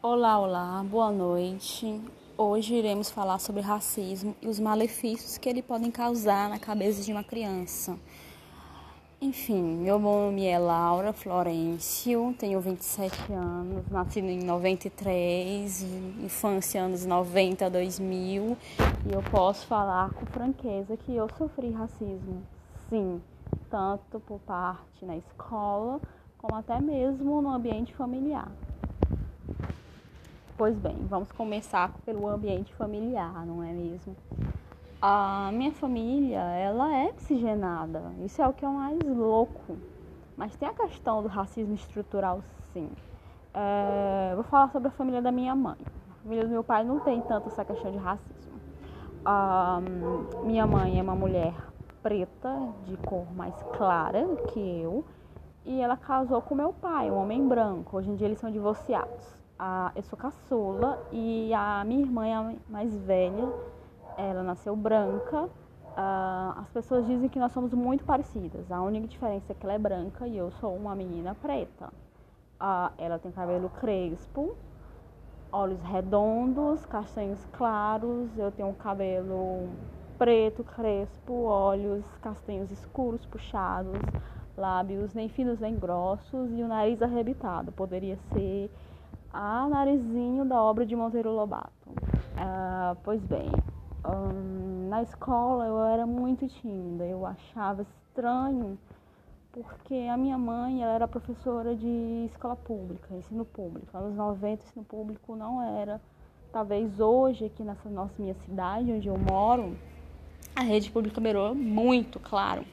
Olá, olá, boa noite. Hoje iremos falar sobre racismo e os malefícios que ele podem causar na cabeça de uma criança. Enfim, meu nome é Laura Florencio, tenho 27 anos, nasci em 93, infância anos 90 a 2000, e eu posso falar com franqueza que eu sofri racismo, sim, tanto por parte na escola, como até mesmo no ambiente familiar. Pois bem, vamos começar pelo ambiente familiar, não é mesmo? A minha família, ela é oxigenada. Isso é o que é mais louco. Mas tem a questão do racismo estrutural, sim. É, vou falar sobre a família da minha mãe. A família do meu pai não tem tanto essa questão de racismo. A minha mãe é uma mulher preta, de cor mais clara que eu, e ela casou com meu pai, um homem branco. Hoje em dia eles são divorciados a, eu sou caçula e a minha irmã é a mais velha, ela nasceu branca. Uh, as pessoas dizem que nós somos muito parecidas. A única diferença é que ela é branca e eu sou uma menina preta. Uh, ela tem cabelo crespo, olhos redondos, castanhos claros. Eu tenho um cabelo preto, crespo, olhos castanhos escuros, puxados, lábios nem finos nem grossos e o nariz arrebitado. Poderia ser a Narizinho da obra de Monteiro Lobato. Uh, pois bem, um, na escola eu era muito tímida, eu achava estranho porque a minha mãe ela era professora de escola pública, ensino público. Anos 90, ensino público não era. Talvez hoje, aqui nessa nossa minha cidade, onde eu moro, a rede pública melhorou muito, claro.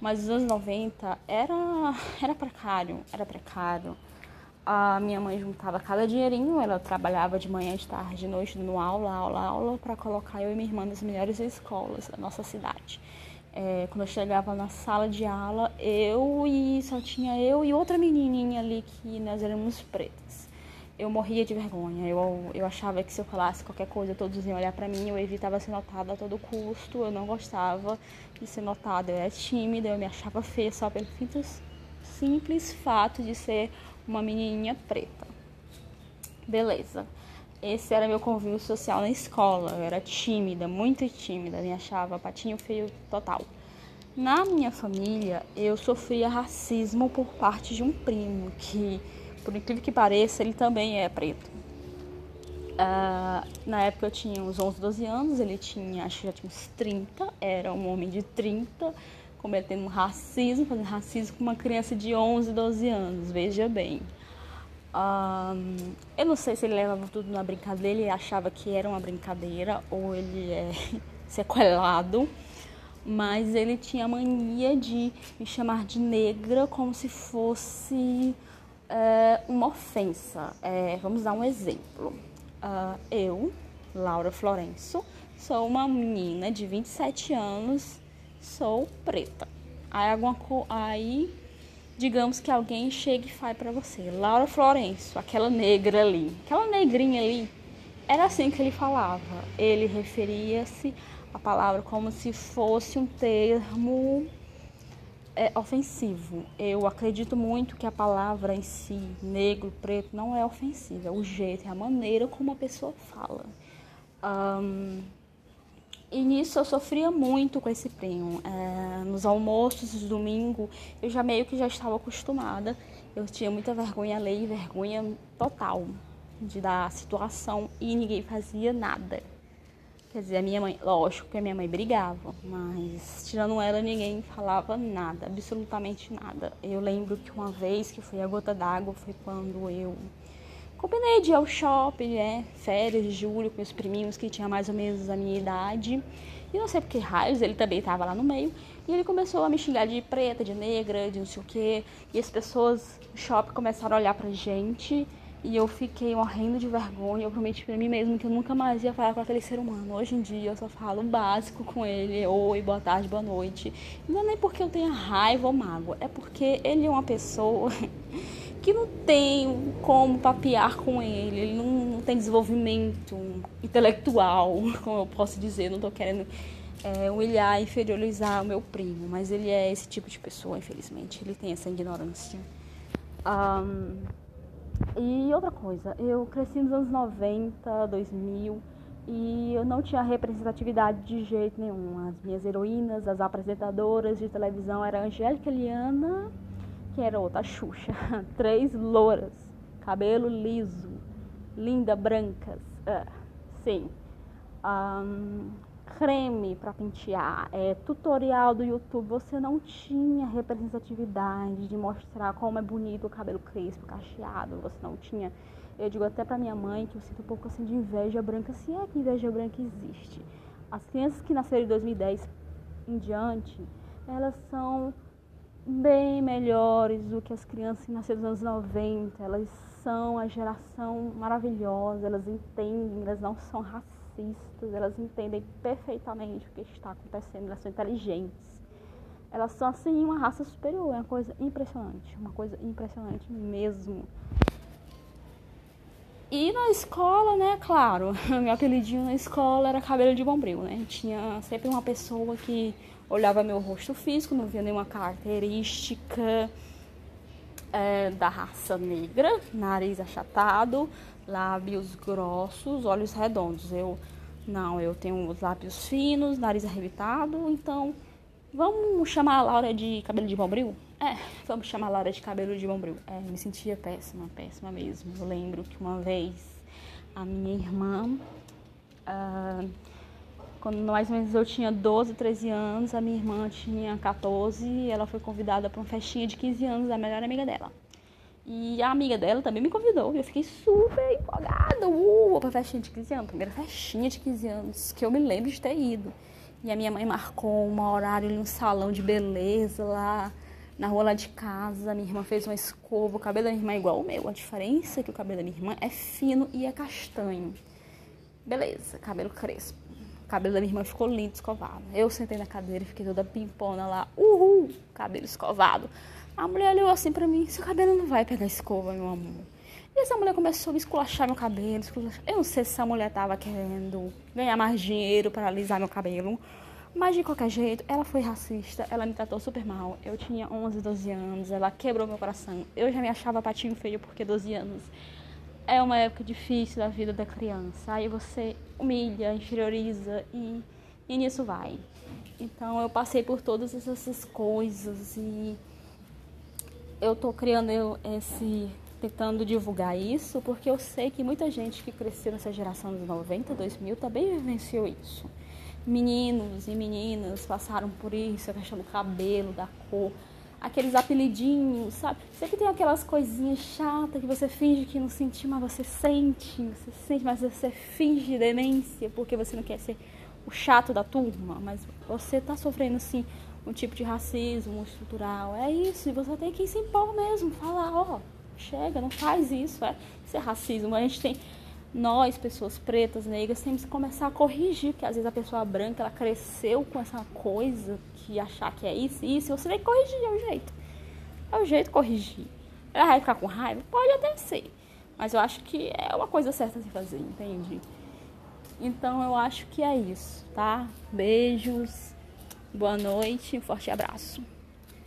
Mas nos anos 90 era, era precário, era precário a minha mãe juntava cada dinheirinho, ela trabalhava de manhã, de tarde, de noite, dando aula, aula, aula, para colocar eu e minha irmã nas melhores escolas da nossa cidade. É, quando eu chegava na sala de aula, eu e só tinha eu e outra menininha ali que nós éramos pretas. Eu morria de vergonha, eu, eu achava que se eu falasse qualquer coisa, todos iam olhar para mim, eu evitava ser notada a todo custo, eu não gostava de ser notada, eu era tímida, eu me achava feia só pelo simples fato de ser uma menininha preta. Beleza. Esse era meu convívio social na escola. Eu era tímida, muito tímida, me achava patinho feio total. Na minha família, eu sofria racismo por parte de um primo, que, por incrível que pareça, ele também é preto. Uh, na época eu tinha uns 11, 12 anos, ele tinha, acho que já tinha uns 30, era um homem de 30, cometendo racismo, fazendo racismo com uma criança de 11, 12 anos, veja bem. Um, eu não sei se ele levava tudo na brincadeira, ele achava que era uma brincadeira ou ele é sequelado, mas ele tinha mania de me chamar de negra como se fosse é, uma ofensa. É, vamos dar um exemplo. Uh, eu, Laura Florenço, sou uma menina de 27 anos sou preta. Aí, alguma co... aí digamos que alguém chega e faz para você, Laura Florencio, aquela negra ali, aquela negrinha ali, era assim que ele falava. Ele referia-se à palavra como se fosse um termo é, ofensivo. Eu acredito muito que a palavra em si, negro, preto, não é ofensiva. É o jeito, é a maneira como a pessoa fala. Um, e nisso eu sofria muito com esse primo. É, nos almoços de domingo, eu já meio que já estava acostumada. Eu tinha muita vergonha alheia, vergonha total de dar situação e ninguém fazia nada. Quer dizer, a minha mãe, lógico que a minha mãe brigava, mas tirando ela, ninguém falava nada, absolutamente nada. Eu lembro que uma vez que foi a gota d'água foi quando eu Combinei de ir ao shopping, né? Férias de julho com meus priminhos que tinham mais ou menos a minha idade. E não sei por que raios, ele também estava lá no meio. E ele começou a me xingar de preta, de negra, de não sei o quê. E as pessoas do shopping começaram a olhar pra gente. E eu fiquei morrendo de vergonha. Eu prometi pra mim mesmo que eu nunca mais ia falar com aquele ser humano. Hoje em dia eu só falo o básico com ele: oi, boa tarde, boa noite. Não é nem porque eu tenha raiva ou mágoa, é porque ele é uma pessoa que não tem como papear com ele, ele não, não tem desenvolvimento intelectual, como eu posso dizer, não estou querendo é, humilhar, inferiorizar o meu primo, mas ele é esse tipo de pessoa, infelizmente, ele tem essa ignorância. Um, E outra coisa, eu cresci nos anos 90, 2000 e eu não tinha representatividade de jeito nenhum. As minhas heroínas, as apresentadoras de televisão eram Angélica Liana, que era outra? Xuxa, três louras, cabelo liso, linda, brancas, uh, sim. Um, creme para pentear, é, tutorial do YouTube, você não tinha representatividade de mostrar como é bonito o cabelo crespo, cacheado, você não tinha. Eu digo até para minha mãe que eu sinto um pouco assim de inveja branca, se é que inveja branca existe. As crianças que nasceram em 2010 em diante, elas são bem melhores do que as crianças nasceram nos anos 90. Elas são a geração maravilhosa, elas entendem, elas não são racistas racistas, elas entendem perfeitamente o que está acontecendo, elas são inteligentes. Elas são assim uma raça superior, é uma coisa impressionante, uma coisa impressionante mesmo. E na escola, né, claro, meu apelidinho na escola era cabelo de bombril, né? Tinha sempre uma pessoa que olhava meu rosto físico, não via nenhuma característica é, da raça negra, nariz achatado, lábios grossos, olhos redondos. Eu não, eu tenho os lábios finos, nariz arrebitado, então vamos chamar a Laura de cabelo de bombril? É, vamos chamar a Laura de cabelo de bombril. É, me sentia péssima, péssima mesmo. Eu lembro que uma vez a minha irmã, uh, quando mais ou menos eu tinha 12, 13 anos, a minha irmã tinha 14 e ela foi convidada para uma festinha de 15 anos da melhor amiga dela. E a amiga dela também me convidou. E eu fiquei super empolgada. Uh, pra festinha de 15 anos. Primeira festinha de 15 anos que eu me lembro de ter ido. E a minha mãe marcou um horário em um salão de beleza lá na rua lá de casa. Minha irmã fez uma escova. O cabelo da minha irmã é igual ao meu. A diferença é que o cabelo da minha irmã é fino e é castanho. Beleza, cabelo crespo. O cabelo da minha irmã ficou lindo, escovado. Eu sentei na cadeira e fiquei toda pimpona lá. Uhul, cabelo escovado. A mulher olhou assim pra mim, seu cabelo não vai pegar escova, meu amor. E essa mulher começou a esculachar meu cabelo, esculachar. Eu não sei se essa mulher tava querendo ganhar mais dinheiro para alisar meu cabelo. Mas de qualquer jeito, ela foi racista, ela me tratou super mal. Eu tinha 11, 12 anos, ela quebrou meu coração. Eu já me achava patinho feio porque 12 anos é uma época difícil da vida da criança. Aí você humilha, inferioriza e, e nisso vai. Então eu passei por todas essas coisas e eu tô criando esse tentando divulgar isso porque eu sei que muita gente que cresceu nessa geração dos 90, 2000 também vivenciou isso. Meninos e meninas passaram por isso, a questão do cabelo, da cor, aqueles apelidinhos, sabe? Sempre tem aquelas coisinhas chatas que você finge que não sentiu, mas você sente, você sente, mas você finge demência porque você não quer ser o chato da turma, mas você tá sofrendo assim um tipo de racismo estrutural. É isso, e você tem que se impor mesmo, falar, ó, oh, chega, não faz isso, é, isso é racismo. A gente tem, nós, pessoas pretas, negras, temos que começar a corrigir, porque às vezes a pessoa branca, ela cresceu com essa coisa que achar que é isso, isso, e você tem que corrigir, é o jeito. É o jeito de corrigir. Ela vai ficar com raiva? Pode até ser. Mas eu acho que é uma coisa certa se fazer, entende? Então eu acho que é isso, tá? Beijos. Boa noite, um forte abraço.